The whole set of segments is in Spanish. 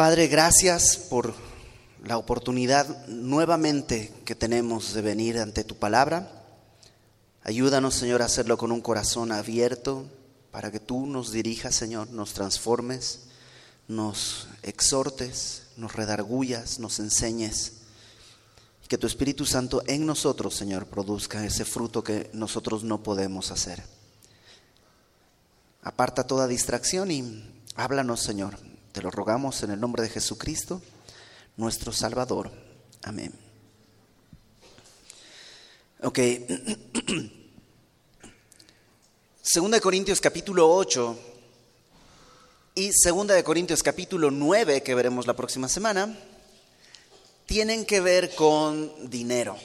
Padre, gracias por la oportunidad nuevamente que tenemos de venir ante tu palabra. Ayúdanos, Señor, a hacerlo con un corazón abierto para que tú nos dirijas, Señor, nos transformes, nos exhortes, nos redargullas, nos enseñes. Que tu Espíritu Santo en nosotros, Señor, produzca ese fruto que nosotros no podemos hacer. Aparta toda distracción y háblanos, Señor. Te lo rogamos en el nombre de Jesucristo, nuestro Salvador. Amén. Ok. Segunda de Corintios capítulo 8 y Segunda de Corintios capítulo 9, que veremos la próxima semana, tienen que ver con dinero.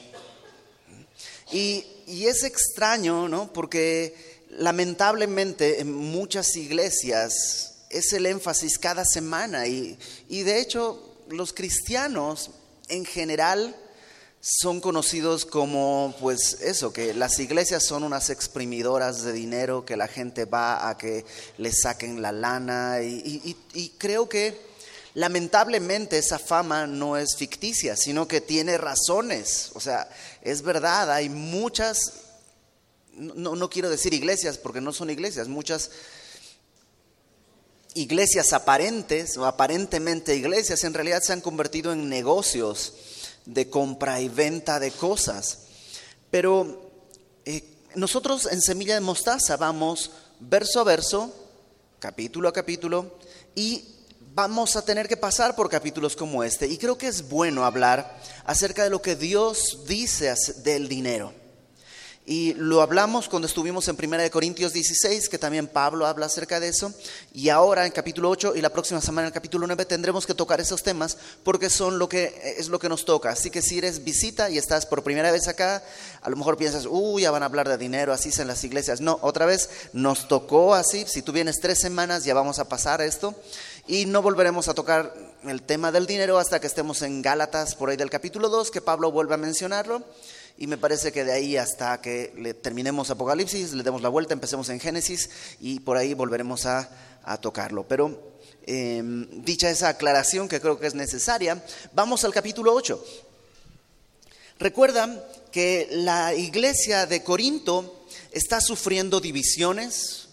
Y, y es extraño, ¿no? Porque lamentablemente en muchas iglesias es el énfasis cada semana. Y, y de hecho los cristianos en general son conocidos como, pues eso, que las iglesias son unas exprimidoras de dinero, que la gente va a que le saquen la lana. Y, y, creo que lamentablemente esa fama no es ficticia, sino que tiene razones, o sea, es verdad, hay muchas, no, no quiero decir iglesias porque no son iglesias, muchas iglesias aparentes o aparentemente iglesias en realidad se han convertido en negocios de compra y venta de cosas. Pero eh, nosotros en Semilla de Mostaza vamos verso a verso, capítulo a capítulo, y vamos a tener que pasar por capítulos como este. Y creo que es bueno hablar acerca de lo que Dios dice del dinero. Y lo hablamos cuando estuvimos en 1 Corintios 16, que también Pablo habla acerca de eso. Y ahora en capítulo 8 y la próxima semana en capítulo 9 tendremos que tocar esos temas porque son lo que, es lo que nos toca. Así que si eres visita y estás por primera vez acá, a lo mejor piensas, uy, ya van a hablar de dinero, así es en las iglesias. No, otra vez nos tocó así. Si tú vienes tres semanas ya vamos a pasar esto. Y no volveremos a tocar el tema del dinero hasta que estemos en Gálatas, por ahí del capítulo 2, que Pablo vuelve a mencionarlo y me parece que de ahí hasta que le terminemos Apocalipsis, le demos la vuelta, empecemos en Génesis y por ahí volveremos a, tocarlo. Pero em, dicha esa aclaración que creo que es necesaria, vamos al capítulo 8. Recuerdan que la iglesia de Corinto está sufriendo divisiones,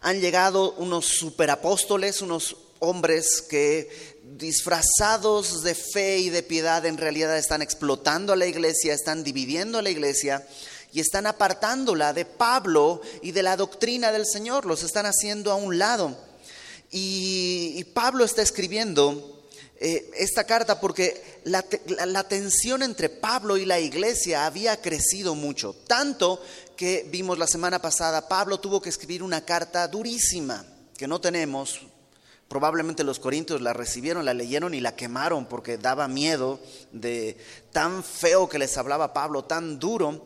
han llegado unos superapóstoles, unos hombres que disfrazados de fe y de piedad en realidad están explotando a la iglesia, están dividiendo a la iglesia y están apartándola de Pablo y de la doctrina del Señor, los están haciendo a un lado. Y, Pablo está escribiendo eh, esta carta porque la, la tensión entre Pablo y la iglesia había crecido mucho, tanto que vimos la semana pasada, Pablo tuvo que escribir una carta durísima que no tenemos, Probablemente los corintios la recibieron, la leyeron y la quemaron porque daba miedo de tan feo que les hablaba Pablo, tan duro.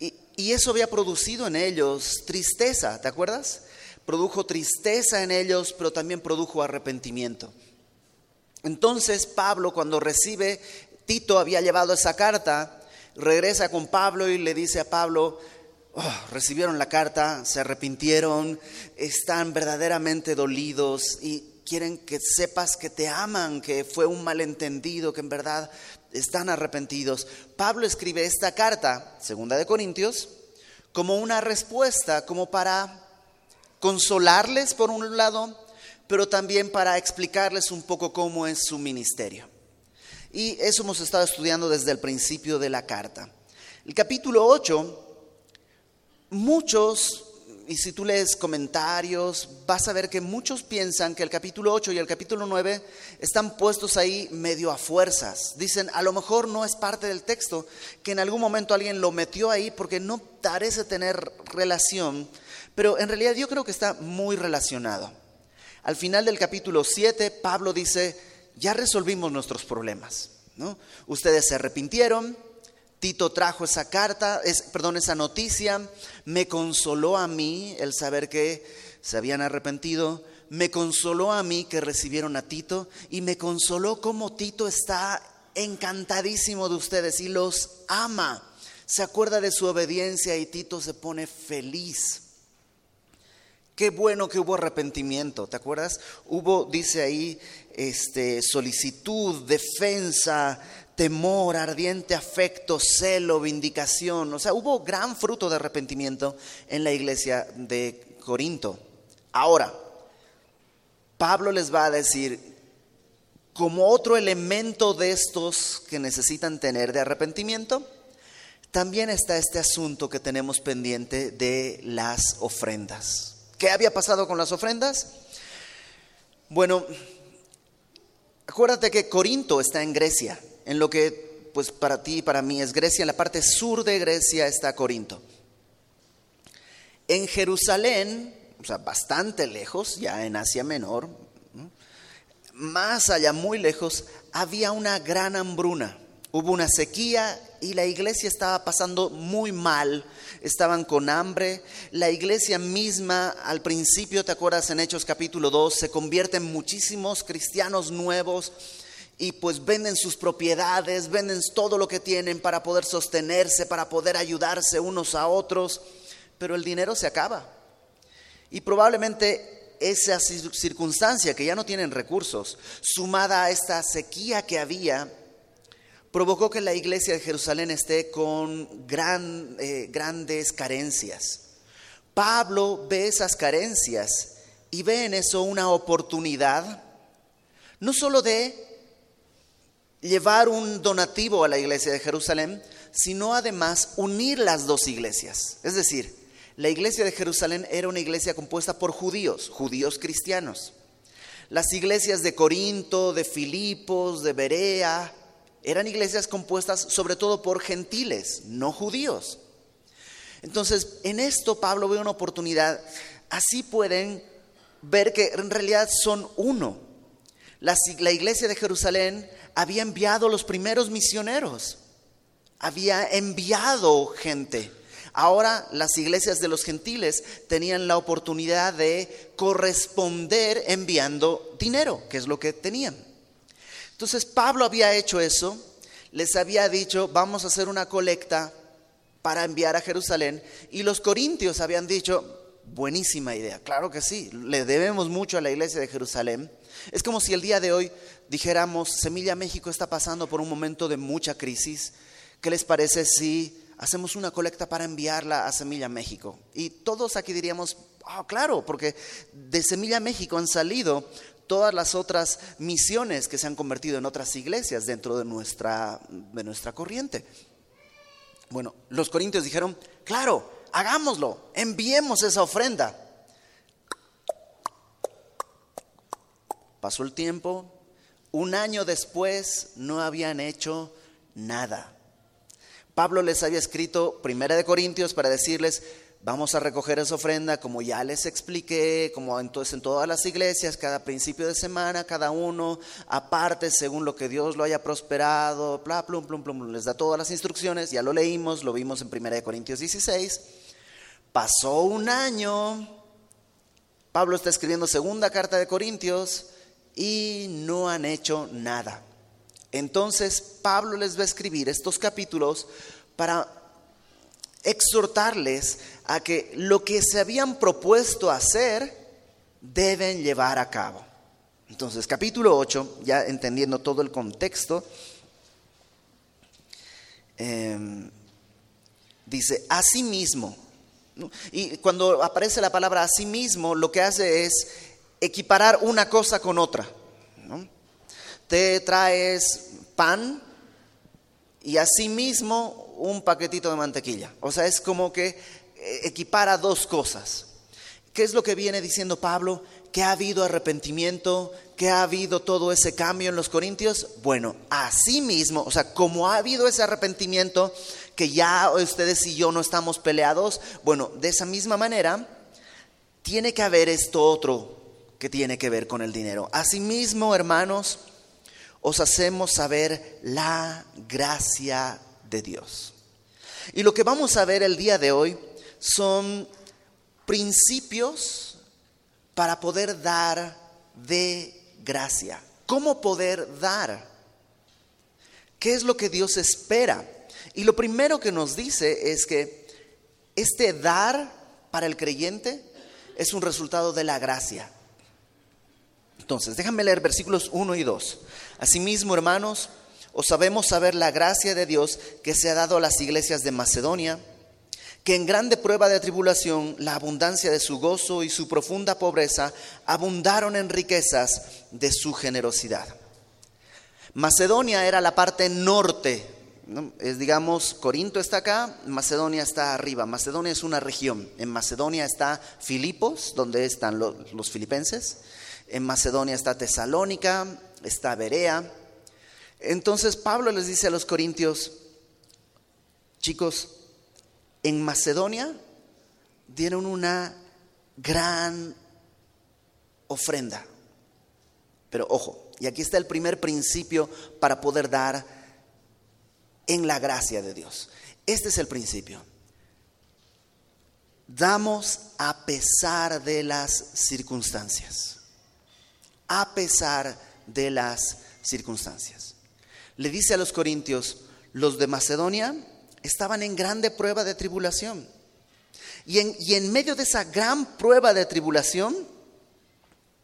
Y, y eso había producido en ellos tristeza, ¿te acuerdas? Produjo tristeza en ellos, pero también produjo arrepentimiento. Entonces Pablo cuando recibe, Tito había llevado esa carta, regresa con Pablo y le dice a Pablo, Oh, recibieron la carta, se arrepintieron, están verdaderamente dolidos y quieren que sepas que te aman, que fue un malentendido, que en verdad están arrepentidos. Pablo escribe esta carta, segunda de Corintios, como una respuesta, como para consolarles por un lado, pero también para explicarles un poco cómo es su ministerio. Y eso hemos estado estudiando desde el principio de la carta. El capítulo 8 Muchos, y si tú lees comentarios, vas a ver que muchos piensan que el capítulo 8 y el capítulo 9 están puestos ahí medio a fuerzas. Dicen, a lo mejor no es parte del texto, que en algún momento alguien lo metió ahí porque no parece tener relación, pero en realidad yo creo que está muy relacionado. Al final del capítulo 7, Pablo dice, ya resolvimos nuestros problemas. ¿no? Ustedes se arrepintieron, Tito trajo esa carta, es, perdón, esa noticia, me consoló a mí el saber que se habían arrepentido, me consoló a mí que recibieron a Tito y me consoló como Tito está encantadísimo de ustedes y los ama. Se acuerda de su obediencia y Tito se pone feliz. Qué bueno que hubo arrepentimiento, ¿te acuerdas? Hubo, dice ahí, este, solicitud, defensa, temor, ardiente afecto, celo, vindicación. O sea, hubo gran fruto de arrepentimiento en la iglesia de Corinto. Ahora, Pablo les va a decir, como otro elemento de estos que necesitan tener de arrepentimiento, también está este asunto que tenemos pendiente de las ofrendas. ¿Qué había pasado con las ofrendas? Bueno, acuérdate que Corinto está en Grecia, en lo que pues para ti y para mí es Grecia, en la parte sur de Grecia está Corinto. En Jerusalén, o sea, bastante lejos, ya en Asia Menor, más allá, muy lejos, había una gran hambruna. Hubo una sequía y la iglesia estaba pasando muy mal estaban con hambre. La iglesia misma, al principio, ¿te acuerdas en Hechos capítulo 2? Se convierte en muchísimos cristianos nuevos y pues venden sus propiedades, venden todo lo que tienen para poder sostenerse, para poder ayudarse unos a otros, pero el dinero se acaba. Y probablemente esa circunstancia que ya no tienen recursos, sumada a esta sequía que había, provocó que la iglesia de Jerusalén esté con gran, eh, grandes carencias. Pablo ve esas carencias y ve en eso una oportunidad, no solo de llevar un donativo a la iglesia de Jerusalén, sino además unir las dos iglesias. Es decir, la iglesia de Jerusalén era una iglesia compuesta por judíos, judíos cristianos. Las iglesias de Corinto, de Filipos, de Berea, eran iglesias compuestas sobre todo por gentiles, no judíos. Entonces, en esto Pablo ve una oportunidad. Así pueden ver que en realidad son uno. La, iglesia de Jerusalén había enviado los primeros misioneros, había enviado gente. Ahora las iglesias de los gentiles tenían la oportunidad de corresponder enviando dinero, que es lo que tenían. Entonces Pablo había hecho eso, les había dicho, vamos a hacer una colecta para enviar a Jerusalén, y los corintios habían dicho, buenísima idea, claro que sí, le debemos mucho a la iglesia de Jerusalén. Es como si el día de hoy dijéramos, Semilla México está pasando por un momento de mucha crisis, ¿qué les parece si hacemos una colecta para enviarla a Semilla México? Y todos aquí diríamos, ah, claro, porque de Semilla México han salido todas las otras misiones que se han convertido en otras iglesias dentro de nuestra, de nuestra corriente. Bueno, los corintios dijeron, claro, hagámoslo, enviemos esa ofrenda. Pasó el tiempo, un año después no habían hecho nada. Pablo les había escrito Primera de Corintios para decirles, Vamos a recoger esa ofrenda, como ya les expliqué, como entonces en todas las iglesias, cada principio de semana, cada uno aparte, según lo que Dios lo haya prosperado, bla, plum, plum, plum, les da todas las instrucciones, ya lo leímos, lo vimos en 1 Corintios 16. Pasó un año, Pablo está escribiendo segunda carta de Corintios y no han hecho nada. Entonces Pablo les va a escribir estos capítulos para exhortarles a que lo que se habían propuesto hacer deben llevar a cabo. Entonces, capítulo 8, ya entendiendo todo el contexto, eh, dice, asimismo, y cuando aparece la palabra asimismo, lo que hace es equiparar una cosa con otra. Te traes pan y asimismo un paquetito de mantequilla. O sea, es como que eh, equipara dos cosas. ¿Qué es lo que viene diciendo Pablo? ¿Que ha habido arrepentimiento? ¿Que ha habido todo ese cambio en los corintios? Bueno, así mismo, o sea, como ha habido ese arrepentimiento, que ya ustedes y yo no estamos peleados, bueno, de esa misma manera, tiene que haber esto otro que tiene que ver con el dinero. Asimismo, hermanos, os hacemos saber la gracia de Dios. Y lo que vamos a ver el día de hoy son principios para poder dar de gracia. ¿Cómo poder dar? ¿Qué es lo que Dios espera? Y lo primero que nos dice es que este dar para el creyente es un resultado de la gracia. Entonces, déjame leer versículos 1 y 2. Asimismo, hermanos, os sabemos saber la gracia de Dios que se ha dado a las iglesias de Macedonia, que en grande prueba de tribulación, la abundancia de su gozo y su profunda pobreza abundaron en riquezas de su generosidad. Macedonia era la parte norte es, digamos, Corinto está acá, Macedonia está arriba. Macedonia es una región. En Macedonia está Filipos, donde están los, los filipenses. En Macedonia está Tesalónica, está Berea. Entonces Pablo les dice a los corintios, chicos, en Macedonia dieron una gran ofrenda. Pero ojo, y aquí está el primer principio para poder dar en la gracia de Dios. Este es el principio. Damos a pesar de las circunstancias. A pesar de las circunstancias. Le dice a los corintios, los de Macedonia estaban en grande prueba de tribulación. Y en, y en medio de esa gran prueba de tribulación,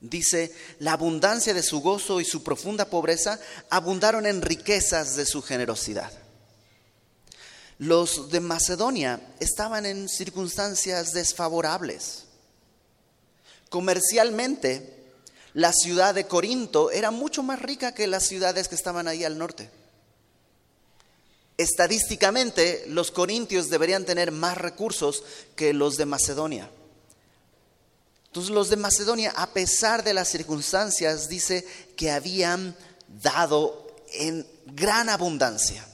Dice, la abundancia de su gozo y su profunda pobreza abundaron en riquezas de su generosidad. Los de Macedonia estaban en circunstancias desfavorables. Comercialmente, la ciudad de Corinto era mucho más rica que las ciudades que estaban ahí al norte. Estadísticamente, los corintios deberían tener más recursos que los de Macedonia. Entonces los de Macedonia, a pesar de las circunstancias, dice que habían dado en gran abundancia.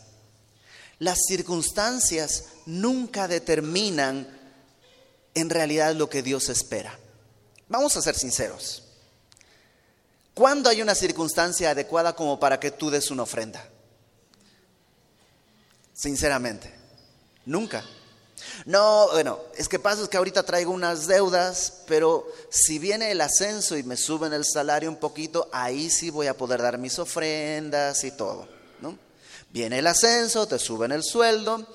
Las circunstancias nunca determinan en realidad lo que Dios espera. Vamos a ser sinceros. ¿Cuándo hay una circunstancia adecuada como para que tú des una ofrenda? Sinceramente, nunca. No, bueno, es que pasa es que ahorita traigo unas deudas, pero si viene el ascenso y me suben el salario un poquito, ahí sí voy a poder dar mis ofrendas y todo. Viene el ascenso, te suben el sueldo.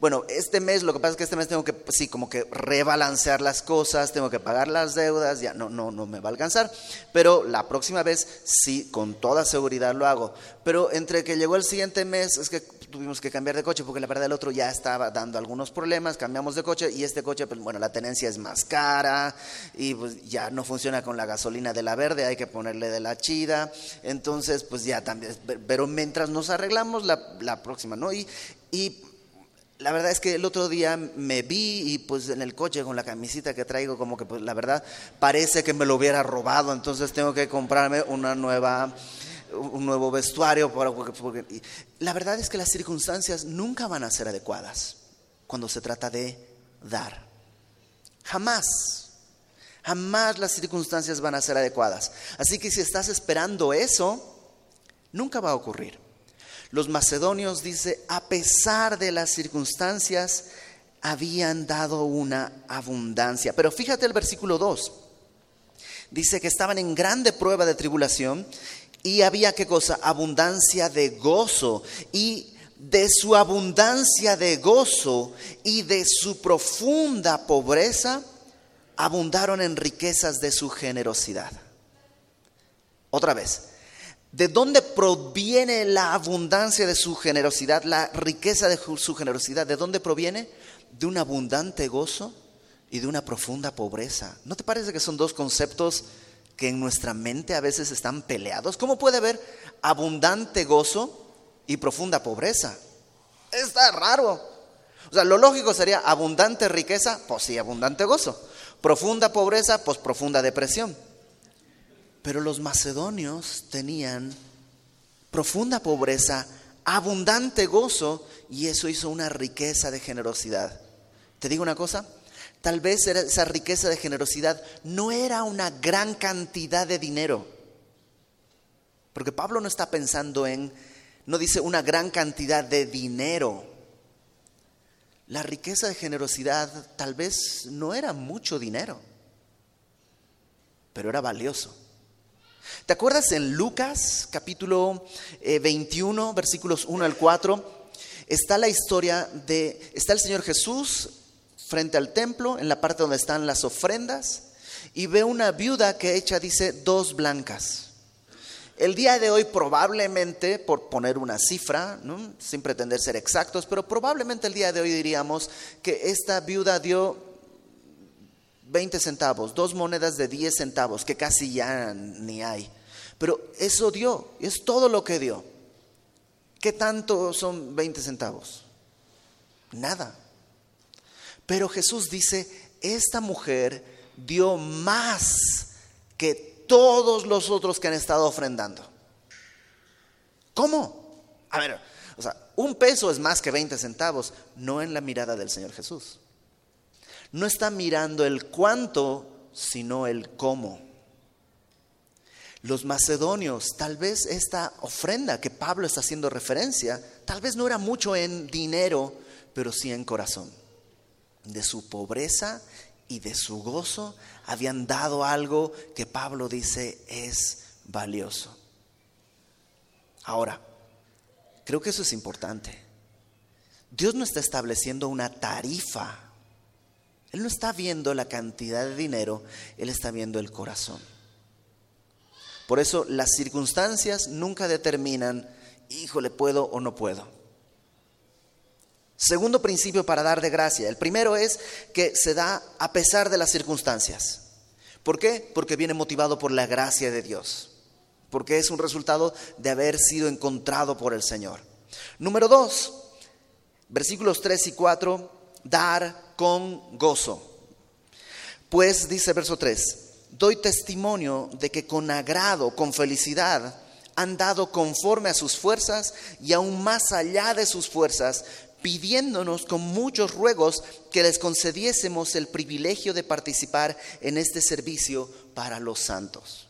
Bueno, este mes, lo que pasa es que este mes tengo que, sí, como que rebalancear las cosas, tengo que pagar las deudas, ya no, no, no me va a alcanzar. Pero la próxima vez sí, con toda seguridad lo hago. Pero entre que llegó el siguiente mes, es que tuvimos que cambiar de coche porque la verdad el otro ya estaba dando algunos problemas, cambiamos de coche y este coche, pues bueno, la tenencia es más cara y pues ya no funciona con la gasolina de la verde, hay que ponerle de la chida. Entonces, pues ya también, pero mientras nos arreglamos la la, próxima, ¿no? Y, y la verdad es que el otro día me vi y pues en el coche con la camisita que traigo como que pues la verdad parece que me lo hubiera robado, entonces tengo que comprarme una nueva un nuevo vestuario porque, la verdad es que las circunstancias nunca van a ser adecuadas cuando se trata de dar. Jamás. Jamás las circunstancias van a ser adecuadas. Así que si estás esperando eso, nunca va a ocurrir. Los macedonios, dice, a pesar de las circunstancias, habían dado una abundancia. Pero fíjate el versículo 2. Dice que estaban en grande prueba de tribulación y había qué cosa? Abundancia de gozo. Y de su abundancia de gozo y de su profunda pobreza, abundaron en riquezas de su generosidad. Otra vez, ¿De dónde proviene la abundancia de su generosidad, la riqueza de su generosidad? ¿De dónde proviene? De un abundante gozo y de una profunda pobreza. ¿No te parece que son dos conceptos que en nuestra mente a veces están peleados? ¿Cómo puede haber abundante gozo y profunda pobreza? Está raro. O sea, lo lógico sería abundante riqueza, pues sí, abundante gozo. Profunda pobreza, pues profunda depresión. Pero los macedonios tenían profunda pobreza, abundante gozo y eso hizo una riqueza de generosidad. Te digo una cosa, tal vez esa riqueza de generosidad no era una gran cantidad de dinero. Porque Pablo no está pensando en, no dice una gran cantidad de dinero. La riqueza de generosidad tal vez no era mucho dinero, pero era valioso. ¿Te acuerdas en Lucas capítulo 21, eh, versículos 1 al 4? Está la historia de, está el Señor Jesús frente al templo, en la parte donde están las ofrendas, y ve una viuda que echa, dice, dos blancas. El día de hoy probablemente, por poner una cifra, sin pretender ser exactos, pero probablemente el día de hoy diríamos que esta viuda dio 20 centavos, dos monedas de 10 centavos, que casi ya ni hay. Pero eso dio, es todo lo que dio. ¿Qué tanto son 20 centavos? Nada. Pero Jesús dice, esta mujer dio más que todos los otros que han estado ofrendando. ¿Cómo? A ver, o sea, un peso es más que 20 centavos, no en la mirada del Señor Jesús. No está mirando el cuánto, sino el cómo. Los macedonios, tal vez esta ofrenda que Pablo está haciendo referencia, tal vez no era mucho en dinero, pero sí en corazón. De su pobreza y de su gozo habían dado algo que Pablo dice es valioso. Ahora, creo que eso es importante. Dios no está estableciendo una tarifa. Él no está viendo la cantidad de dinero, Él está viendo el corazón. Por eso las circunstancias nunca determinan, híjole, puedo o no puedo. Segundo principio para dar de gracia. El primero es que se da a pesar de las circunstancias. ¿Por qué? Porque viene motivado por la gracia de Dios. Porque es un resultado de haber sido encontrado por el Señor. Número dos, versículos 3 y 4, dar con gozo. Pues dice verso 3, doy testimonio de que con agrado, con felicidad, han dado conforme a sus fuerzas y aún más allá de sus fuerzas, pidiéndonos con muchos ruegos que les concediésemos el privilegio de participar en este servicio para los santos.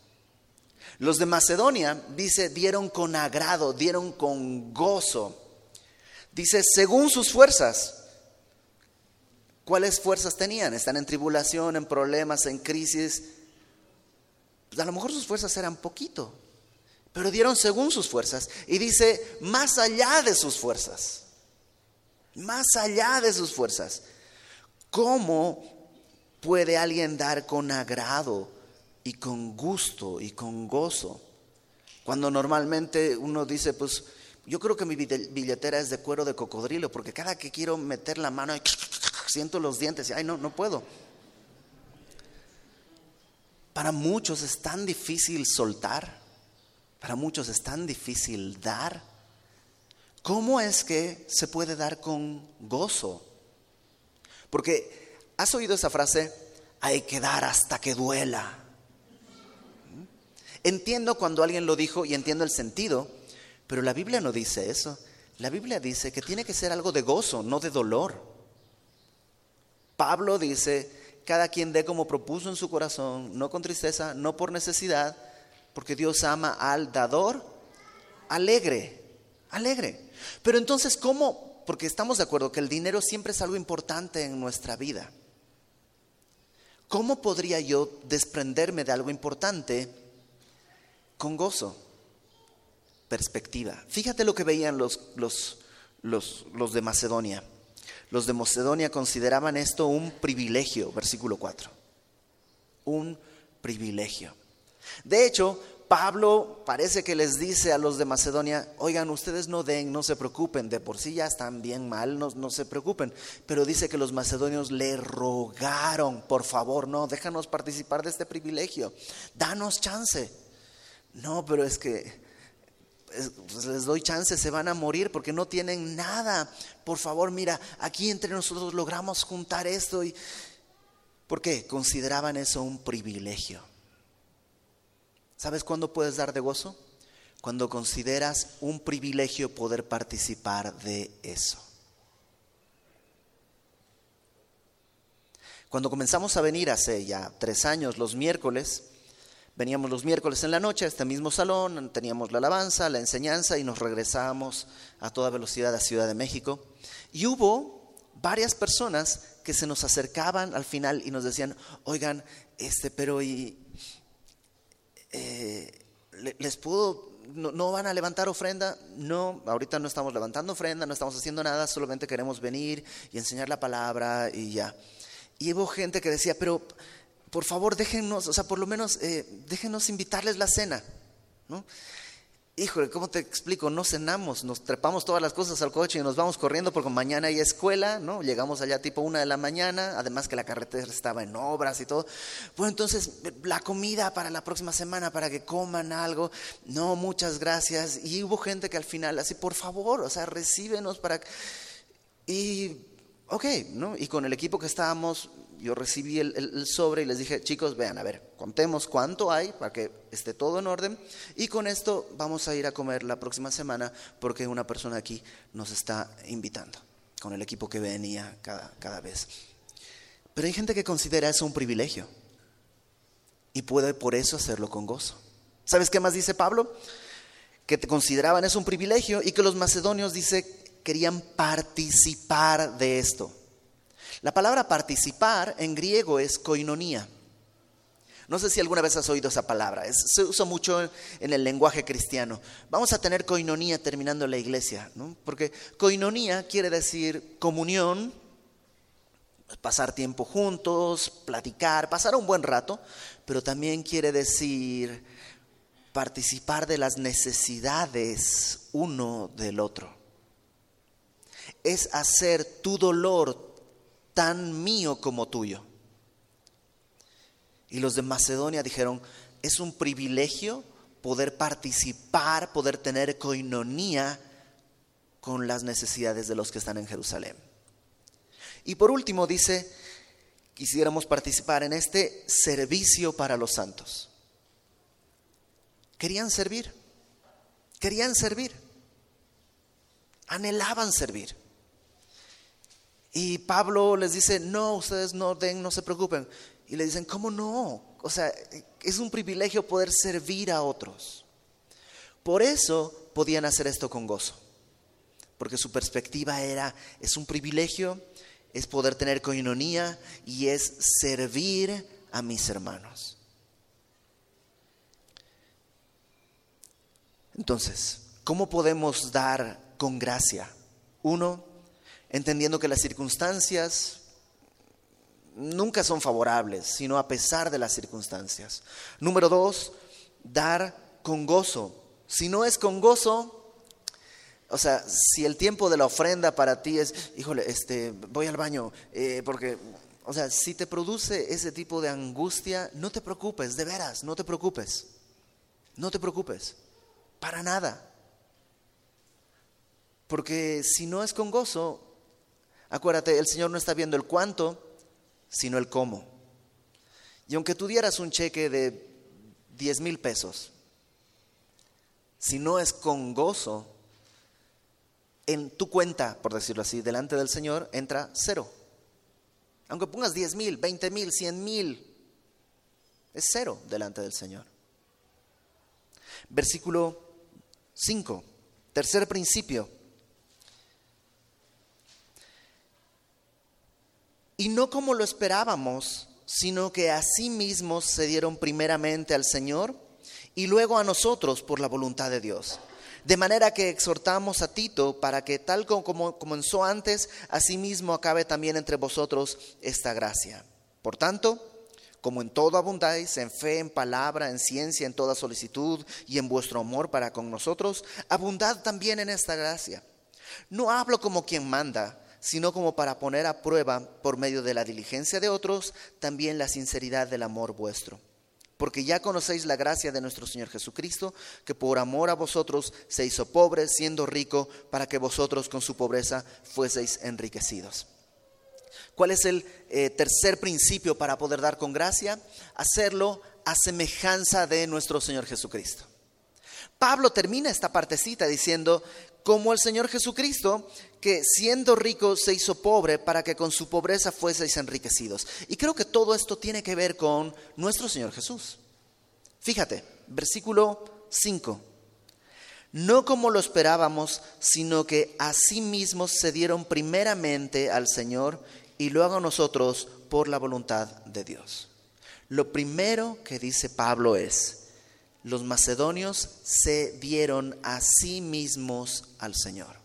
Los de Macedonia, dice, dieron con agrado, dieron con gozo. Dice, según sus fuerzas. ¿Cuáles fuerzas tenían? Están en tribulación, en problemas, en crisis. Pues a lo mejor sus fuerzas eran poquito, pero dieron según sus fuerzas. Y dice, más allá de sus fuerzas más allá de sus fuerzas. ¿Cómo puede alguien dar con agrado y con gusto y con gozo? Cuando normalmente uno dice, pues yo creo que mi billetera es de cuero de cocodrilo, porque cada que quiero meter la mano, siento los dientes y, ay, no, no puedo. Para muchos es tan difícil soltar, para muchos es tan difícil dar. ¿Cómo es que se puede dar con gozo? Porque has oído esa frase, hay que dar hasta que duela. Entiendo cuando alguien lo dijo y entiendo el sentido, pero la Biblia no dice eso. La Biblia dice que tiene que ser algo de gozo, no de dolor. Pablo dice, cada quien dé como propuso en su corazón, no con tristeza, no por necesidad, porque Dios ama al dador alegre, alegre. Pero entonces, ¿cómo? Porque estamos de acuerdo que el dinero siempre es algo importante en nuestra vida. ¿Cómo podría yo desprenderme de algo importante con gozo? Perspectiva. Fíjate lo que veían los, los, los, los de Macedonia. Los de Macedonia consideraban esto un privilegio, versículo 4. Un privilegio. De hecho, Pablo parece que les dice a los de Macedonia, oigan, ustedes no den, no se preocupen, de por sí ya están bien mal, no, no se preocupen. Pero dice que los macedonios le rogaron, por favor, no, déjanos participar de este privilegio, danos chance. No, pero es que pues les doy chance, se van a morir porque no tienen nada. Por favor, mira, aquí entre nosotros logramos juntar esto y... ¿Por qué? Consideraban eso un privilegio. ¿Sabes cuándo puedes dar de gozo? Cuando consideras un privilegio poder participar de eso. Cuando comenzamos a venir hace ya tres años, los miércoles, veníamos los miércoles en la noche a este mismo salón, teníamos la alabanza, la enseñanza y nos regresábamos a toda velocidad a Ciudad de México. Y hubo varias personas que se nos acercaban al final y nos decían, oigan, este, pero y, eh, les pudo, no, van a levantar ofrenda, no, ahorita no estamos levantando ofrenda, no estamos haciendo nada, solamente queremos venir y enseñar la palabra y ya. Y hubo gente que decía, pero por favor déjenos, o sea, por lo menos eh, déjenos invitarles la cena, ¿no? híjole, ¿cómo te explico? No cenamos, nos trepamos todas las cosas al coche y nos vamos corriendo porque mañana hay escuela, ¿no? Llegamos allá tipo una de la mañana, además que la carretera estaba en obras y todo. Bueno, entonces la comida para la próxima semana, para que coman algo, no, muchas gracias. Y hubo gente que al final, así, por favor, o sea, recíbenos para... Y, ok, ¿no? Y con el equipo que estábamos, yo recibí el, sobre y les dije, chicos, vean, a ver, contemos cuánto hay para que esté todo en orden y con esto vamos a ir a comer la próxima semana porque una persona aquí nos está invitando con el equipo que venía cada, cada vez. Pero hay gente que considera eso un privilegio y puede por eso hacerlo con gozo. ¿Sabes qué más dice Pablo? Que te consideraban eso un privilegio y que los macedonios, dice, querían participar de esto. La palabra participar en griego es koinonía. No sé si alguna vez has oído esa palabra, se usa mucho en el lenguaje cristiano. Vamos a tener koinonía terminando la iglesia, ¿no? porque koinonía quiere decir comunión, pasar tiempo juntos, platicar, pasar un buen rato, pero también quiere decir participar de las necesidades uno del otro. Es hacer tu dolor, tan mío como tuyo. Y los de Macedonia dijeron, es un privilegio poder participar, poder tener coinonía con las necesidades de los que están en Jerusalén. Y por último dice, quisiéramos participar en este servicio para los santos. Querían servir, querían servir, anhelaban servir. Y Pablo les dice, no, ustedes no den, no se preocupen. Y le dicen, ¿cómo no? O sea, es un privilegio poder servir a otros. Por eso podían hacer esto con gozo. Porque su perspectiva era, es un privilegio, es poder tener coinonía y es servir a mis hermanos. Entonces, ¿cómo podemos dar con gracia? Uno, entendiendo que las circunstancias nunca son favorables, sino a pesar de las circunstancias. Número dos, dar con gozo. Si no es con gozo, o sea, si el tiempo de la ofrenda para ti es, híjole, este, voy al baño, eh, porque, o sea, si te produce ese tipo de angustia, no te preocupes, de veras, no te preocupes, no te preocupes, para nada. Porque si no es con gozo, Acuérdate, el Señor no está viendo el cuánto, sino el cómo. Y aunque tú dieras un cheque de 10 mil pesos, si no es con gozo, en tu cuenta, por decirlo así, delante del Señor entra cero. Aunque pongas 10 mil, 20 mil, 100 mil, es cero delante del Señor. Versículo 5, tercer principio. Y no como lo esperábamos, sino que a sí mismos se dieron primeramente al Señor y luego a nosotros por la voluntad de Dios. De manera que exhortamos a Tito para que tal como comenzó antes, asimismo acabe también entre vosotros esta gracia. Por tanto, como en todo abundáis, en fe, en palabra, en ciencia, en toda solicitud y en vuestro amor para con nosotros, abundad también en esta gracia. No hablo como quien manda, sino como para poner a prueba, por medio de la diligencia de otros, también la sinceridad del amor vuestro. Porque ya conocéis la gracia de nuestro Señor Jesucristo, que por amor a vosotros se hizo pobre, siendo rico, para que vosotros con su pobreza fueseis enriquecidos. ¿Cuál es el eh, tercer principio para poder dar con gracia? Hacerlo a semejanza de nuestro Señor Jesucristo. Pablo termina esta partecita diciendo, como el Señor Jesucristo, que siendo rico se hizo pobre para que con su pobreza fueseis enriquecidos. Y creo que todo esto tiene que ver con nuestro Señor Jesús. Fíjate, versículo 5. No como lo esperábamos, sino que a sí mismos se dieron primeramente al Señor y luego a nosotros por la voluntad de Dios. Lo primero que dice Pablo es, los macedonios se dieron a sí mismos al Señor.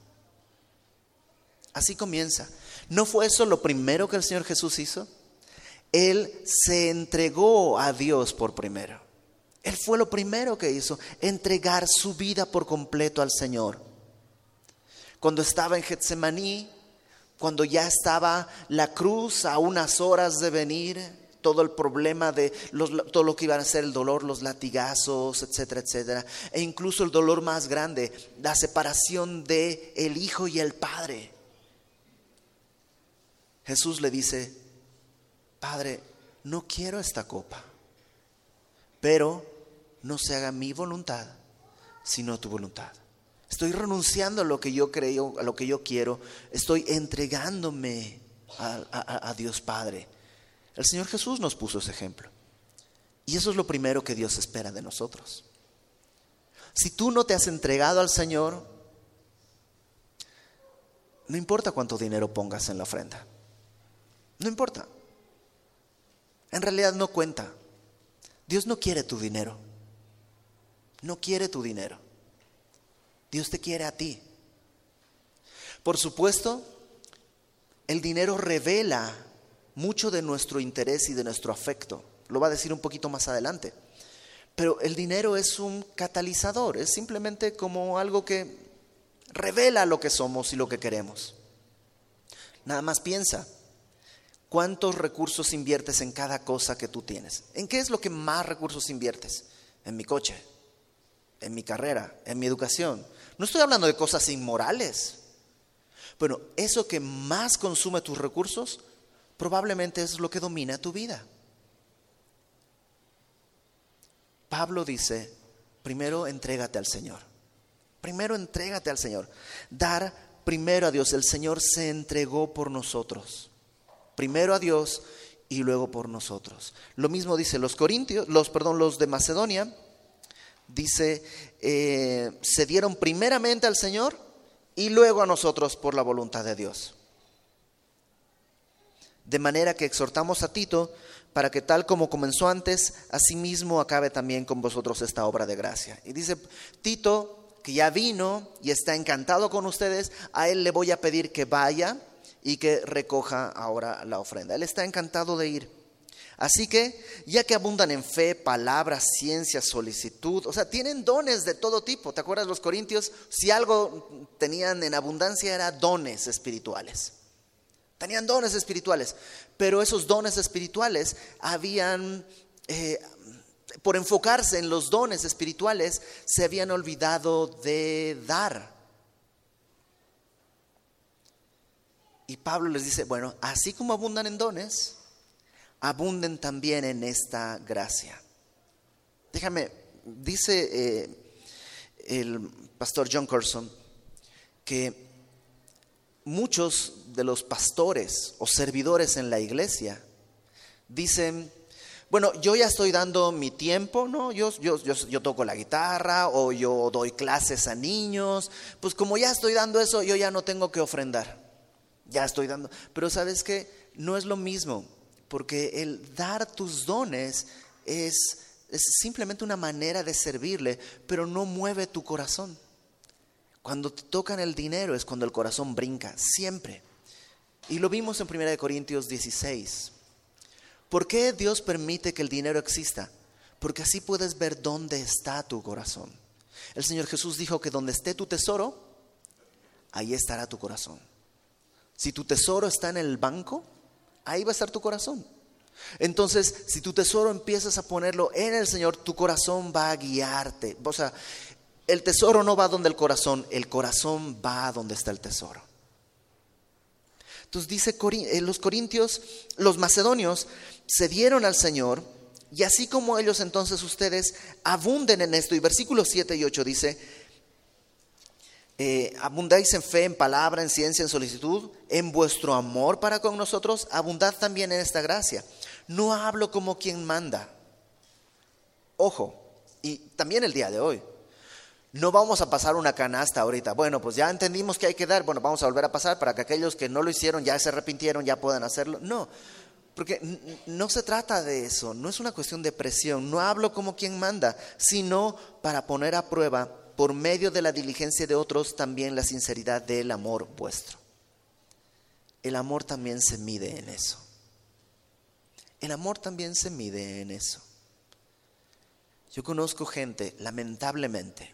Así comienza. ¿No fue eso lo primero que el Señor Jesús hizo? Él se entregó a Dios por primero. Él fue lo primero que hizo, entregar su vida por completo al Señor. Cuando estaba en Getsemaní, cuando ya estaba la cruz a unas horas de venir, todo el problema de todo lo que iban a ser el dolor, los latigazos, etcétera, etcétera, e incluso el dolor más grande, la separación de el hijo y el padre. Jesús le dice, Padre, no quiero esta copa, pero no se haga mi voluntad, sino tu voluntad. Estoy renunciando a lo que yo creo, a lo que yo quiero. Estoy entregándome a Dios Padre. El Señor Jesús nos puso ese ejemplo. Y eso es lo primero que Dios espera de nosotros. Si tú no te has entregado al Señor, no importa cuánto dinero pongas en la ofrenda. No importa. En realidad no cuenta. Dios no quiere tu dinero. No quiere tu dinero. Dios te quiere a ti. Por supuesto, el dinero revela mucho de nuestro interés y de nuestro afecto. Lo va a decir un poquito más adelante. Pero el dinero es un catalizador, es simplemente como algo que revela lo que somos y lo que queremos. Nada más piensa, ¿cuántos recursos inviertes en cada cosa que tú tienes? ¿En qué es lo que más recursos inviertes? En mi coche, en mi carrera, en mi educación. No estoy hablando de cosas inmorales. Bueno, eso que más consume tus recursos probablemente es lo que domina tu vida. Pablo dice, primero entrégate al Señor. Primero entrégate al Señor. Dar primero a Dios. El Señor se entregó por nosotros. Primero a Dios y luego por nosotros. Lo mismo dice los corintios, los perdón, los de Macedonia. Dice, eh, se dieron primeramente al Señor y luego a nosotros por la voluntad de Dios. De manera que exhortamos a Tito para que tal como comenzó antes, asimismo acabe también con vosotros esta obra de gracia. Y dice Tito, que ya vino y está encantado con ustedes, a él le voy a pedir que vaya y que recoja ahora la ofrenda. Él está encantado de ir. Así que, ya que abundan en fe, palabras, ciencia, solicitud, o sea, tienen dones de todo tipo. ¿Te acuerdas los corintios? Si algo tenían en abundancia era dones espirituales. Tenían dones espirituales, pero esos dones espirituales habían, eh, por enfocarse en los dones espirituales, se habían olvidado de dar. Y Pablo les dice, bueno, así como abundan en dones, abunden también en esta gracia. Déjame, dice eh, el pastor John Carson que muchos de los pastores o servidores en la iglesia dicen, bueno, yo ya estoy dando mi tiempo, ¿no? Yo, yo, yo, toco la guitarra o yo doy clases a niños, pues como ya estoy dando eso, yo ya no tengo que ofrendar, ya estoy dando. Pero sabes que no es lo mismo, porque el dar tus dones es, es simplemente una manera de servirle, pero no mueve tu corazón. Cuando te tocan el dinero es cuando el corazón brinca, siempre. Y lo vimos en 1 Corintios 16. ¿Por qué Dios permite que el dinero exista? Porque así puedes ver dónde está tu corazón. El Señor Jesús dijo que donde esté tu tesoro, ahí estará tu corazón. Si tu tesoro está en el banco, ahí va a estar tu corazón. Entonces, si tu tesoro empiezas a ponerlo en el Señor, tu corazón va a guiarte. O sea, el tesoro no va donde el corazón, el corazón va donde está el tesoro. Entonces dice eh, los corintios, los macedonios se dieron al Señor y así como ellos entonces ustedes abunden en esto. Y versículos 7 y 8 dice, eh, abundáis en fe, en palabra, en ciencia, en solicitud, en vuestro amor para con nosotros, abundad también en esta gracia. No hablo como quien manda. Ojo, y también el día de hoy. No vamos a pasar una canasta ahorita. Bueno, pues ya entendimos que hay que dar. Bueno, vamos a volver a pasar para que aquellos que no lo hicieron ya se arrepintieron, ya puedan hacerlo. No, porque no se trata de eso. No es una cuestión de presión. No hablo como quien manda, sino para poner a prueba, por medio de la diligencia de otros, también la sinceridad del amor vuestro. El amor también se mide en eso. el amor también se mide en eso. Yo conozco gente, lamentablemente,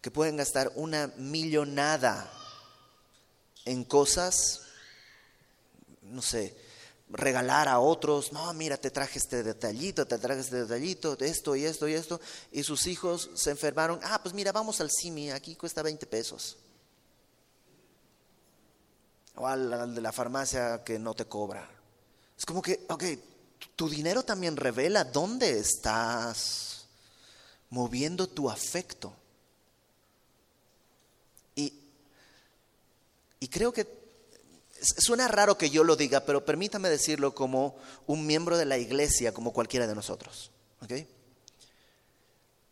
que pueden gastar una millonada en cosas, no sé, regalar a otros, no, mira, te traje este detallito, te traje este detallito, esto y esto y esto, y sus hijos se enfermaron, ah, pues mira, vamos al CIMI, aquí cuesta 20 pesos. O al, de la farmacia que no te cobra. Es como que, ok, tu dinero también revela dónde estás moviendo tu afecto. Y creo que Suena raro que yo lo diga, pero permítame decirlo como un miembro de la iglesia, como cualquiera de nosotros.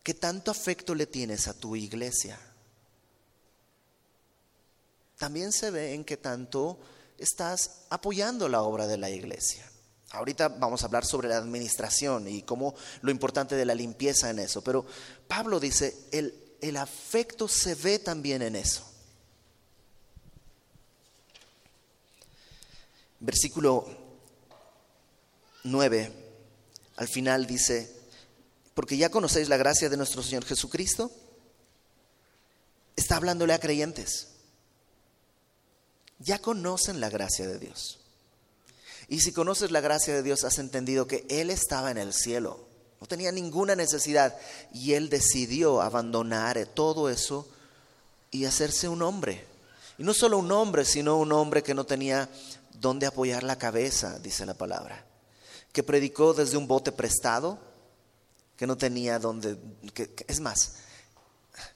¿Qué tanto afecto le tienes a tu iglesia? También se ve en qué tanto estás apoyando la obra de la iglesia. Ahorita vamos a hablar sobre la administración y cómo lo importante de la limpieza en eso, pero Pablo dice, el, el afecto se ve también en eso. Versículo 9, al final dice, porque ya conocéis la gracia de nuestro Señor Jesucristo, está hablándole a creyentes. Ya conocen la gracia de Dios. Y si conoces la gracia de Dios, has entendido que Él estaba en el cielo, no tenía ninguna necesidad y Él decidió abandonar todo eso y hacerse un hombre. Y no solo un hombre, sino un hombre que no tenía dónde apoyar la cabeza, dice la palabra. Que predicó desde un bote prestado, que no tenía dónde, es más,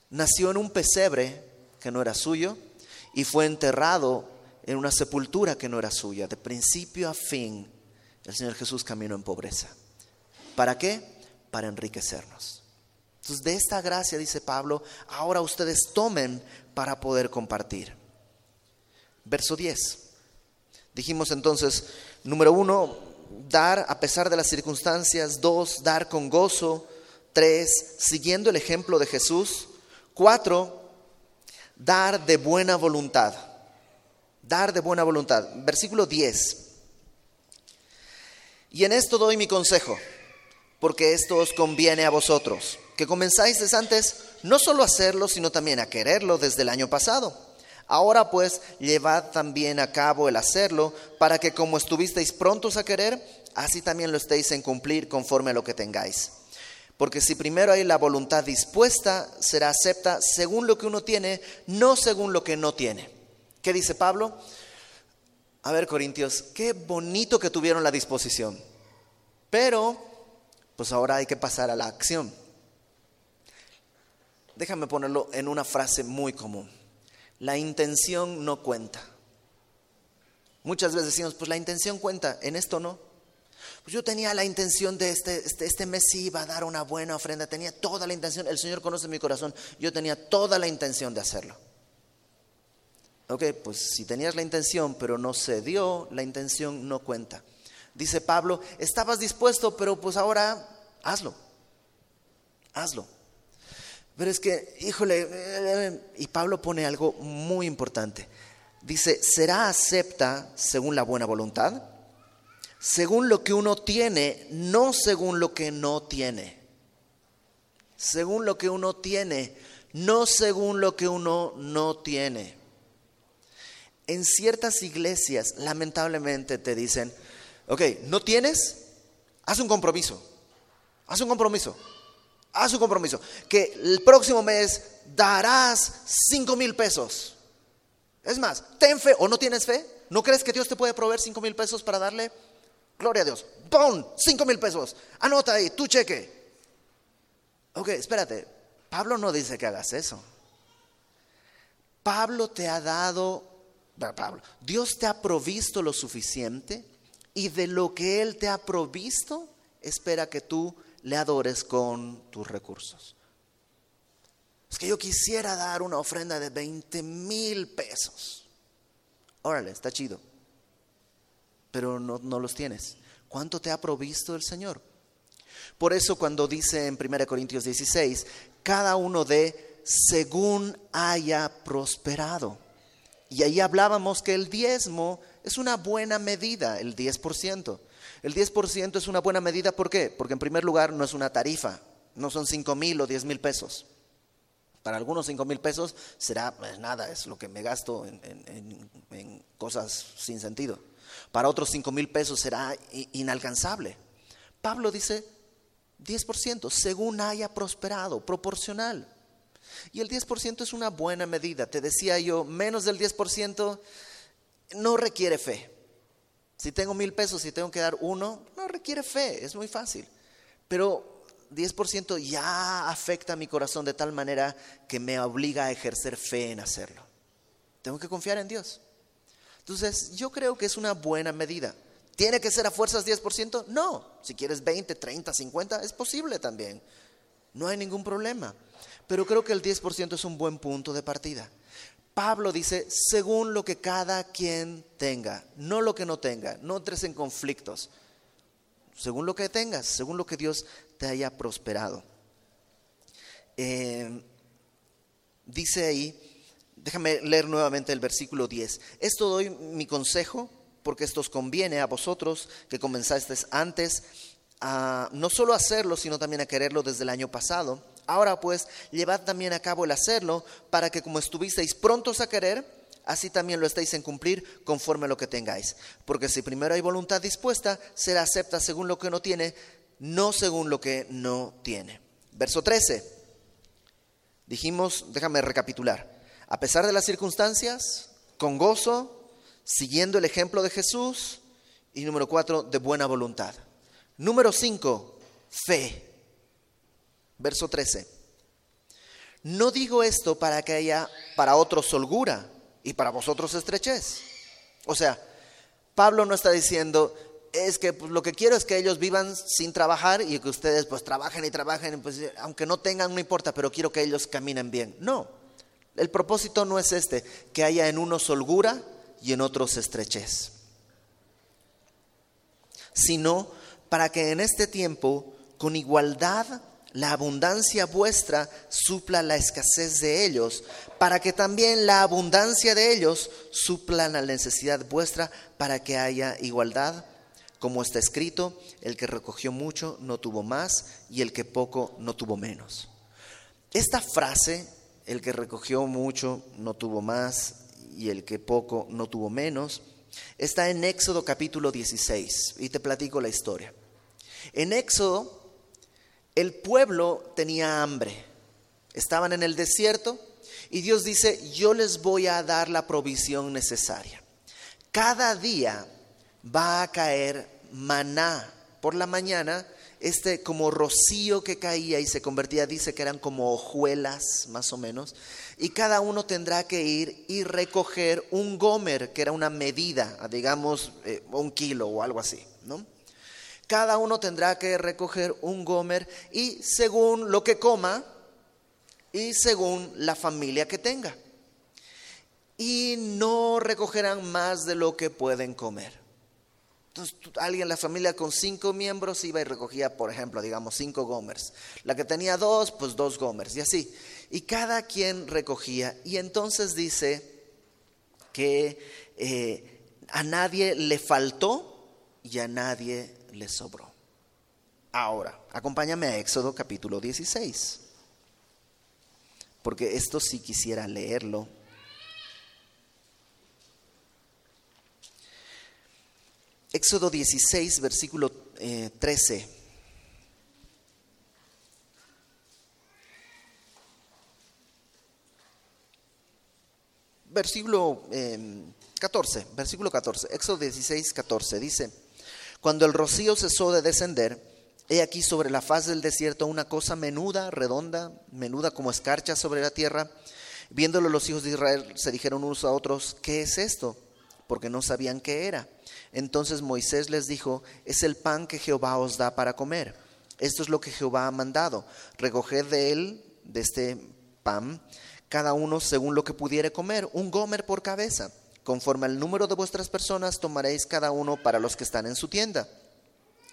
nació en un pesebre que no era suyo y fue enterrado en una sepultura que no era suya. De principio a fin, el Señor Jesús caminó en pobreza. ¿Para qué? Para enriquecernos. Entonces, de esta gracia, dice Pablo, ahora ustedes tomen para poder compartir. Verso 10. Dijimos entonces, número uno, dar a pesar de las circunstancias. Dos, dar con gozo. Tres, siguiendo el ejemplo de Jesús. Cuatro, dar de buena voluntad. Dar de buena voluntad. Versículo 10. Y en esto doy mi consejo, porque esto os conviene a vosotros, que comenzáis antes no solo a hacerlo, sino también a quererlo desde el año pasado Ahora pues, llevad también a cabo el hacerlo, para que como estuvisteis prontos a querer, así también lo estéis en cumplir conforme a lo que tengáis. Porque si primero hay la voluntad dispuesta, será acepta según lo que uno tiene, no según lo que no tiene. ¿Qué dice Pablo? A ver, Corintios, qué bonito que tuvieron la disposición. Pero, pues ahora hay que pasar a la acción. Déjame ponerlo en una frase muy común la intención no cuenta. Muchas veces decimos, pues la intención cuenta, en esto no. Pues yo tenía la intención de este, este, este, mes iba a dar una buena ofrenda, tenía toda la intención, el Señor conoce mi corazón, yo tenía toda la intención de hacerlo. Ok, pues si tenías la intención, pero no se dio, la intención no cuenta. Dice Pablo, estabas dispuesto, pero pues ahora hazlo, hazlo. Pero es que, híjole, y Pablo pone algo muy importante. Dice, será acepta según la buena voluntad, según lo que uno tiene, no según lo que no tiene. Según lo que uno tiene, no según lo que uno no tiene. En ciertas iglesias, lamentablemente, te dicen, ok, ¿no tienes? Haz un compromiso. Haz un compromiso. Haz un compromiso. Que el próximo mes darás cinco mil pesos. Es más, ten fe o no tienes fe. ¿No crees que Dios te puede proveer cinco mil pesos para darle? Gloria a Dios. Pon cinco mil pesos. Anota ahí, tu cheque. Ok, espérate. Pablo no dice que hagas eso. Pablo te ha dado, Pablo, Dios te ha provisto lo suficiente y de lo que Él te ha provisto, espera que tú le adores con tus recursos. Es que yo quisiera dar una ofrenda de 20 mil pesos. Órale, está chido. Pero no, no, los tienes. ¿Cuánto te ha provisto el Señor? Por eso cuando dice en 1 Corintios 16, cada uno de según haya prosperado. Y ahí hablábamos que el diezmo es una buena medida, el 10%. El 10% es una buena medida, ¿por qué? Porque en primer lugar no es una tarifa, no son 5 mil o 10 mil pesos. Para algunos 5 mil pesos será pues, nada, es lo que me gasto en, cosas sin sentido. Para otros 5 mil pesos será inalcanzable. Pablo dice 10%, según haya prosperado, proporcional. Y el 10% es una buena medida. Te decía yo, menos del 10% no requiere fe. Si tengo mil pesos y tengo que dar uno, no requiere fe, es muy fácil. Pero 10% ya afecta a mi corazón de tal manera que me obliga a ejercer fe en hacerlo. Tengo que confiar en Dios. Entonces, yo creo que es una buena medida. ¿Tiene que ser a fuerzas 10%? No. Si quieres 20, 30, 50, es posible también. No hay ningún problema. Pero creo que el 10% es un buen punto de partida. Pablo dice, según lo que cada quien tenga, no lo que no tenga, no entres en conflictos, según lo que tengas, según lo que Dios te haya prosperado. Eh, dice ahí, déjame leer nuevamente el versículo 10, esto doy mi consejo porque esto os conviene a vosotros que comenzasteis antes a no solo hacerlo, sino también a quererlo desde el año pasado Ahora pues, llevad también a cabo el hacerlo, para que como estuvisteis prontos a querer, así también lo estéis en cumplir conforme a lo que tengáis. Porque si primero hay voluntad dispuesta, será acepta según lo que no tiene, no según lo que no tiene. Verso 13. Dijimos, déjame recapitular, a pesar de las circunstancias, con gozo, siguiendo el ejemplo de Jesús, y número 4, de buena voluntad. Número 5, fe. Verso 13. No digo esto para que haya para otros holgura y para vosotros estrechez. O sea, Pablo no está diciendo, es que pues, lo que quiero es que ellos vivan sin trabajar y que ustedes pues trabajen y trabajen, pues, aunque no tengan, no importa, pero quiero que ellos caminen bien. No, el propósito no es este, que haya en unos holgura y en otros estrechez, sino para que en este tiempo, con igualdad la abundancia vuestra supla la escasez de ellos, para que también la abundancia de ellos supla la necesidad vuestra, para que haya igualdad. Como está escrito, el que recogió mucho no tuvo más y el que poco no tuvo menos. Esta frase, el que recogió mucho no tuvo más y el que poco no tuvo menos, está en Éxodo capítulo 16 y te platico la historia. En Éxodo el pueblo tenía hambre, estaban en el desierto y Dios dice, yo les voy a dar la provisión necesaria. Cada día va a caer maná por la mañana, este como rocío que caía y se convertía, dice que eran como hojuelas más o menos, y cada uno tendrá que ir y recoger un gomer, que era una medida, digamos eh, un kilo o algo así, ¿no? Cada uno tendrá que recoger un gomer y según lo que coma y según la familia que tenga. Y no recogerán más de lo que pueden comer. Entonces, alguien, la familia con cinco miembros iba y recogía, por ejemplo, digamos, cinco gomers. La que tenía dos, pues dos gomers, y así. Y cada quien recogía. Y entonces dice que eh, a nadie le faltó y a nadie le sobró. Ahora, acompáñame a Éxodo capítulo 16, porque esto sí quisiera leerlo. Éxodo 16, versículo 13. Eh, versículo 14, em, versículo 14, Éxodo 16, 14, dice, cuando el rocío cesó de descender, he aquí sobre la faz del desierto una cosa menuda, redonda, menuda como escarcha sobre la tierra. Viéndolo los hijos de Israel se dijeron unos a otros, ¿qué es esto? Porque no sabían qué era. Entonces Moisés les dijo, es el pan que Jehová os da para comer. Esto es lo que Jehová ha mandado. Recoged de él, de este pan, cada uno según lo que pudiere comer, un gomer por cabeza Conforme al número de vuestras personas tomaréis cada uno para los que están en su tienda.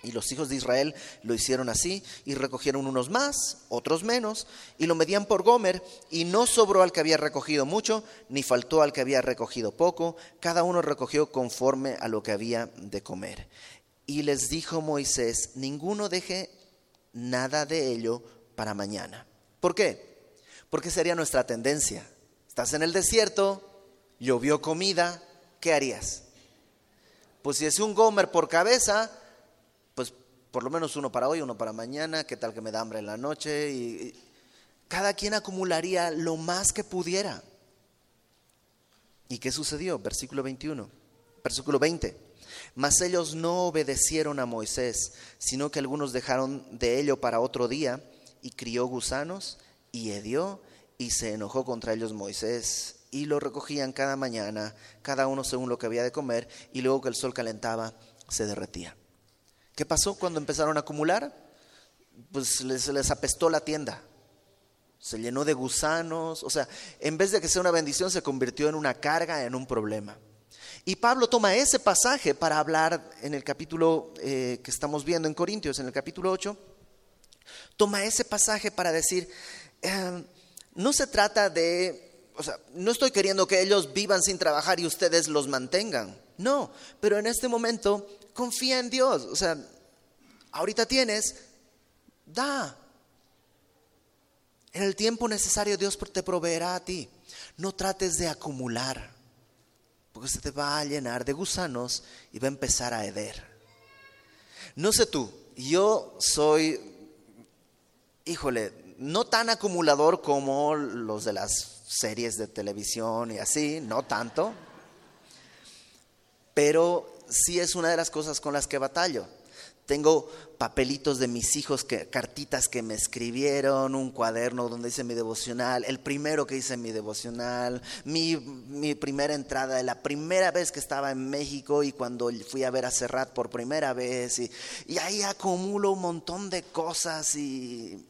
Y los hijos de Israel lo hicieron así y recogieron unos más, otros menos, y lo medían por Gomer, y no sobró al que había recogido mucho, ni faltó al que había recogido poco, cada uno recogió conforme a lo que había de comer. Y les dijo Moisés, ninguno deje nada de ello para mañana. ¿Por qué? Porque sería nuestra tendencia. Estás en el desierto, llovió comida, ¿qué harías? Pues si es un gomer por cabeza, pues por lo menos uno para hoy, uno para mañana, qué tal que me da hambre en la noche. Y, cada quien acumularía lo más que pudiera. ¿Y qué sucedió? Versículo 21, versículo 20. Mas ellos no obedecieron a Moisés, sino que algunos dejaron de ello para otro día, y crió gusanos, y hedió, y se enojó contra ellos Moisés, y lo recogían cada mañana, cada uno según lo que había de comer, y luego que el sol calentaba, se derretía. ¿Qué pasó cuando empezaron a acumular? Pues les, les apestó la tienda, se llenó de gusanos, o sea, en vez de que sea una bendición, se convirtió en una carga, en un problema. Y Pablo toma ese pasaje para hablar en el capítulo eh, que estamos viendo en Corintios, en el capítulo 8, toma ese pasaje para decir, em, no se trata de, o sea, no estoy queriendo que ellos vivan sin trabajar y ustedes los mantengan, no, pero en este momento confía en Dios, o sea, ahorita tienes, da, en el tiempo necesario Dios te proveerá a ti. No trates de acumular, porque se te va a llenar de gusanos y va a empezar a heder. No sé tú, yo soy, híjole, no tan acumulador como los de las series de televisión y así, no tanto, pero sí es una de las cosas con las que batallo. Tengo papelitos de mis hijos, que, cartitas que me escribieron, un cuaderno donde hice mi devocional, el primero que hice mi devocional, mi, primera entrada, la primera vez que estaba en México y cuando fui a ver a Serrat por primera vez. Y ahí acumulo un montón de cosas y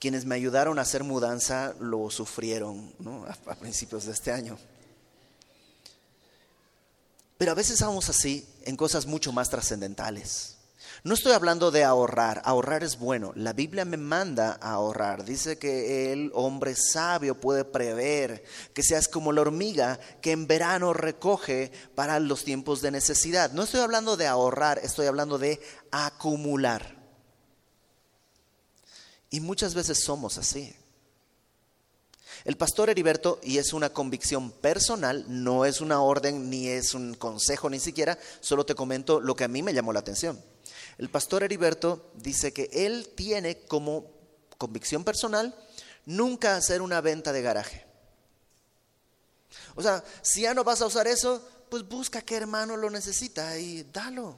quienes me ayudaron a hacer mudanza lo sufrieron a principios de este año. Pero a veces vamos así en cosas mucho más trascendentales. No estoy hablando de ahorrar, ahorrar es bueno. La Biblia me manda a ahorrar. Dice que el hombre sabio puede prever que seas como la hormiga que en verano recoge para los tiempos de necesidad. No estoy hablando de ahorrar, estoy hablando de acumular. Y muchas veces somos así. El pastor Heriberto, y es una convicción personal, no es una orden ni es un consejo ni siquiera, solo te comento lo que a mí me llamó la atención. El pastor Heriberto dice que él tiene como convicción personal nunca hacer una venta de garaje. O sea, si ya no vas a usar eso, pues busca qué hermano lo necesita y dalo.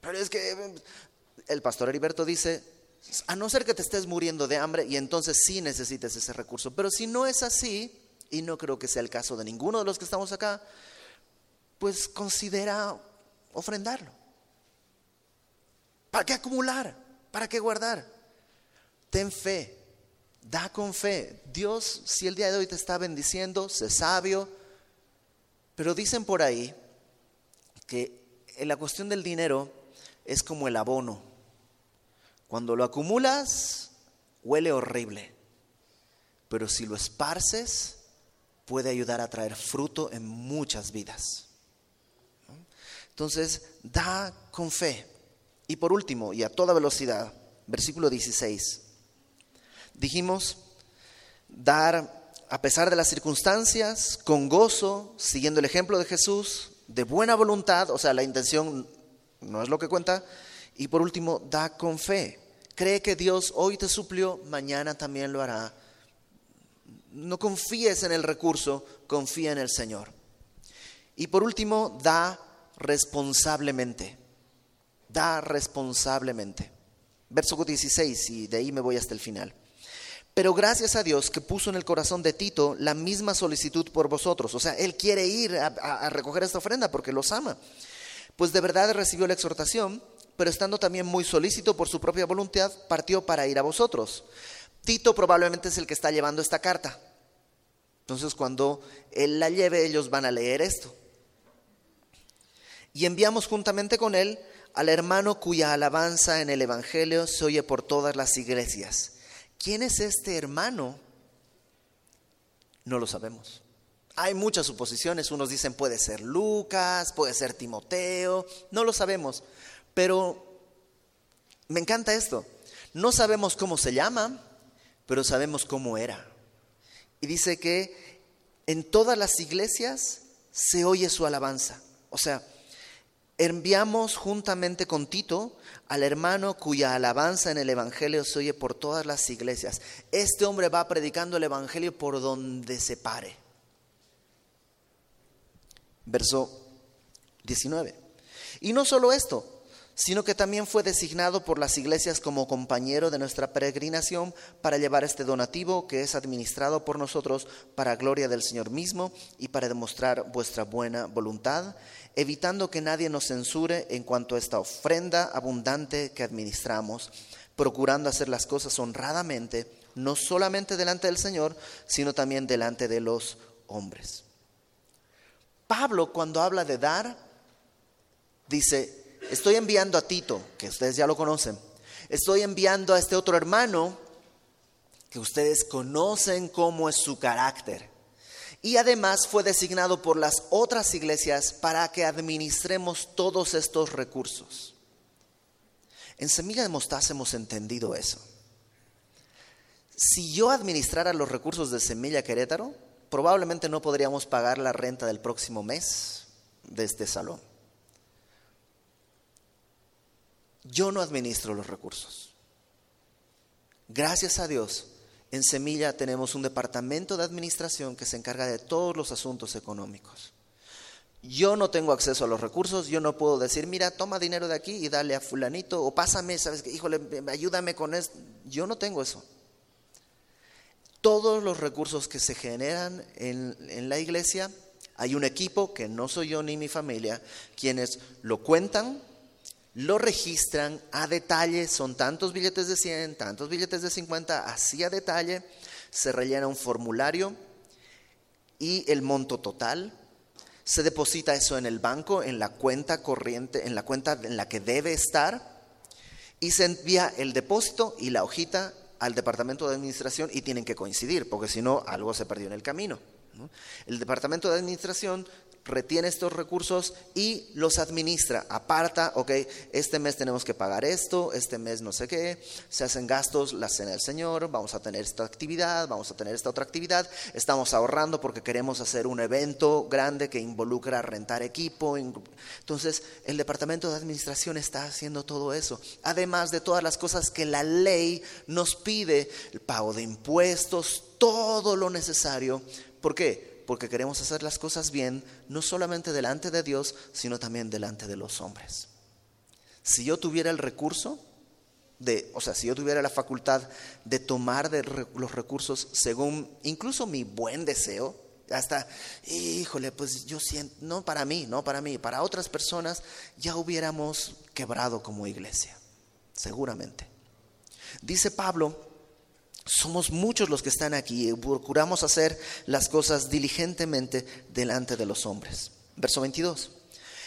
Pero es que el pastor Heriberto dice, a no ser que te estés muriendo de hambre y entonces sí necesites ese recurso. Pero si no es así, y no creo que sea el caso de ninguno de los que estamos acá, pues considera ofrendarlo. ¿Para qué acumular? ¿Para qué guardar? Ten fe, da con fe. Dios, si el día de hoy te está bendiciendo, sé sabio. Pero dicen por ahí que en la cuestión del dinero es como el abono. Cuando lo acumulas, huele horrible, pero si lo esparces, puede ayudar a traer fruto en muchas vidas. Entonces, da con fe. Y por último, y a toda velocidad, versículo 16, dijimos, dar a pesar de las circunstancias, con gozo, siguiendo el ejemplo de Jesús, de buena voluntad, o sea, la intención no es lo que cuenta, y por último, da con fe. Cree que Dios hoy te suplió, mañana también lo hará. No confíes en el recurso, confía en el Señor. Y por último, da responsablemente. Da responsablemente. Verso 16, y de ahí me voy hasta el final. Pero gracias a Dios que puso en el corazón de Tito la misma solicitud por vosotros. O sea, él quiere ir a, a recoger esta ofrenda porque los ama. Pues de verdad recibió la exhortación pero estando también muy solícito por su propia voluntad, partió para ir a vosotros. Tito probablemente es el que está llevando esta carta. Entonces cuando él la lleve, ellos van a leer esto. Y enviamos juntamente con él al hermano cuya alabanza en el Evangelio se oye por todas las iglesias. ¿Quién es este hermano? No lo sabemos. Hay muchas suposiciones, unos dicen puede ser Lucas, puede ser Timoteo, no lo sabemos, pero me encanta esto. No sabemos cómo se llama, pero sabemos cómo era. Y dice que en todas las iglesias se oye su alabanza. O sea, enviamos juntamente con Tito al hermano cuya alabanza en el Evangelio se oye por todas las iglesias. Este hombre va predicando el Evangelio por donde se pare. Verso 19. Y no solo esto, sino que también fue designado por las iglesias como compañero de nuestra peregrinación para llevar este donativo que es administrado por nosotros para gloria del Señor mismo y para demostrar vuestra buena voluntad, evitando que nadie nos censure en cuanto a esta ofrenda abundante que administramos, procurando hacer las cosas honradamente, no solamente delante del Señor, sino también delante de los hombres. Pablo cuando habla de dar, dice, estoy enviando a Tito, que ustedes ya lo conocen, estoy enviando a este otro hermano que ustedes conocen cómo es su carácter. Y además fue designado por las otras iglesias para que administremos todos estos recursos. En Semilla de Mostaza hemos entendido eso. Si yo administrara los recursos de Semilla Querétaro, probablemente no podríamos pagar la renta del próximo mes de este salón. Yo no administro los recursos. Gracias a Dios, en Semilla tenemos un departamento de administración que se encarga de todos los asuntos económicos. Yo no tengo acceso a los recursos, yo no puedo decir, mira, toma dinero de aquí y dale a fulanito, o pásame, sabes que, híjole, ayúdame con esto. Yo no tengo eso. Todos los recursos que se generan en, en la iglesia, hay un equipo que no soy yo ni mi familia, quienes lo cuentan, lo registran a detalle, son tantos billetes de 100, tantos billetes de 50, así a detalle, se rellena un formulario y el monto total, se deposita eso en el banco, en la cuenta corriente, en la cuenta en la que debe estar, y se envía el depósito y la hojita al departamento de administración y tienen que coincidir, porque si no, algo se perdió en el camino. El departamento de administración retiene estos recursos y los administra, aparta, ok, este mes tenemos que pagar esto, este mes no sé qué, se hacen gastos, la cena del Señor, vamos a tener esta actividad, vamos a tener esta otra actividad, estamos ahorrando porque queremos hacer un evento grande que involucra rentar equipo. Entonces, el departamento de administración está haciendo todo eso, además de todas las cosas que la ley nos pide, el pago de impuestos, todo lo necesario. ¿Por qué? Porque queremos hacer las cosas bien, no solamente delante de Dios, sino también delante de los hombres. Si yo tuviera el recurso, de, o sea, si yo tuviera la facultad de tomar de los recursos según incluso mi buen deseo, hasta, híjole, pues yo siento, no para mí, no para mí, para otras personas, ya hubiéramos quebrado como iglesia, seguramente. Dice Pablo somos muchos los que están aquí y procuramos hacer las cosas diligentemente delante de los hombres. Verso 22.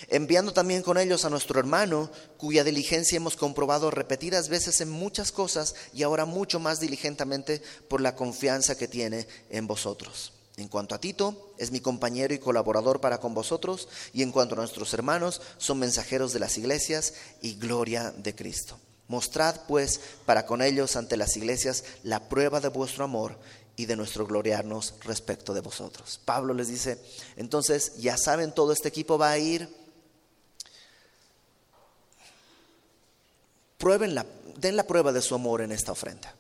Enviando también con ellos a nuestro hermano, cuya diligencia hemos comprobado repetidas veces en muchas cosas y ahora mucho más diligentemente por la confianza que tiene en vosotros. En cuanto a Tito, es mi compañero y colaborador para con vosotros, y en cuanto a nuestros hermanos, son mensajeros de las iglesias y gloria de Cristo. Mostrad pues para con ellos ante las iglesias la prueba de vuestro amor y de nuestro gloriarnos respecto de vosotros. Pablo les dice, entonces ya saben, todo este equipo va a ir, prueben la, den la prueba de su amor en esta ofrenda.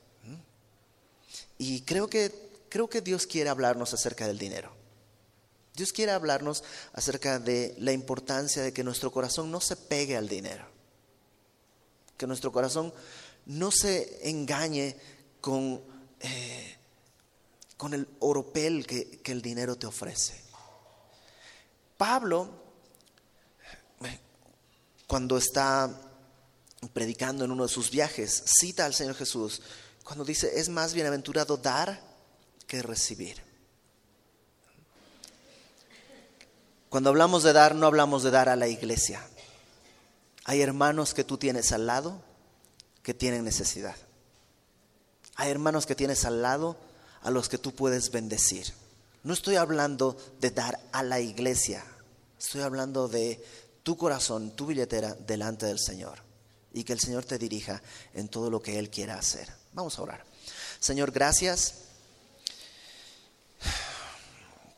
Y creo que, creo que Dios quiere hablarnos acerca del dinero. Dios quiere hablarnos acerca de la importancia de que nuestro corazón no se pegue al dinero que nuestro corazón no se engañe con, eh, con el oropel que, que el dinero te ofrece. Pablo, cuando está predicando en uno de sus viajes, cita al Señor Jesús cuando dice, es más bienaventurado dar que recibir. Cuando hablamos de dar, no hablamos de dar a la iglesia. Hay hermanos que tú tienes al lado que tienen necesidad. Hay hermanos que tienes al lado a los que tú puedes bendecir. No estoy hablando de dar a la iglesia, estoy hablando de tu corazón, tu billetera delante del Señor y que el Señor te dirija en todo lo que Él quiera hacer. Vamos a orar. Señor, gracias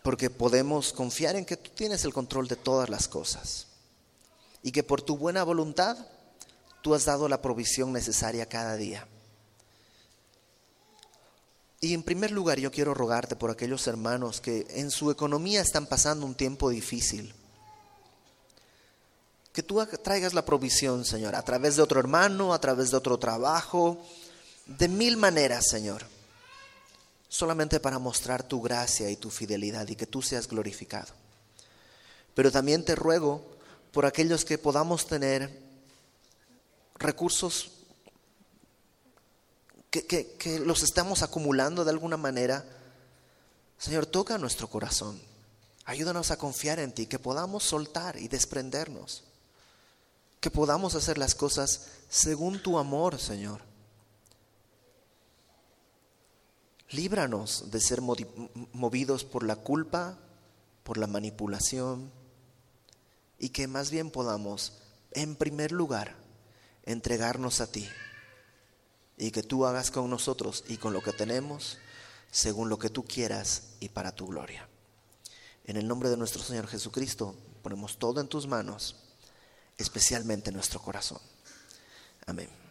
porque podemos confiar en que tú tienes el control de todas las cosas y que por tu buena voluntad tú has dado la provisión necesaria cada día. Y en primer lugar yo quiero rogarte por aquellos hermanos que en su economía están pasando un tiempo difícil. Que tú traigas la provisión, Señor, a través de otro hermano, a través de otro trabajo, de mil maneras, Señor. Solamente para mostrar tu gracia y tu fidelidad y que tú seas glorificado. Pero también te ruego por aquellos que podamos tener recursos que, los estamos acumulando de alguna manera, Señor, toca nuestro corazón. Ayúdanos a confiar en ti, que podamos soltar y desprendernos. Que podamos hacer las cosas según tu amor, Señor. Líbranos de ser movidos por la culpa, por la manipulación, y que más bien podamos, en primer lugar, entregarnos a ti y que tú hagas con nosotros y con lo que tenemos según lo que tú quieras y para tu gloria. En el nombre de nuestro Señor Jesucristo ponemos todo en tus manos, especialmente nuestro corazón. Amén.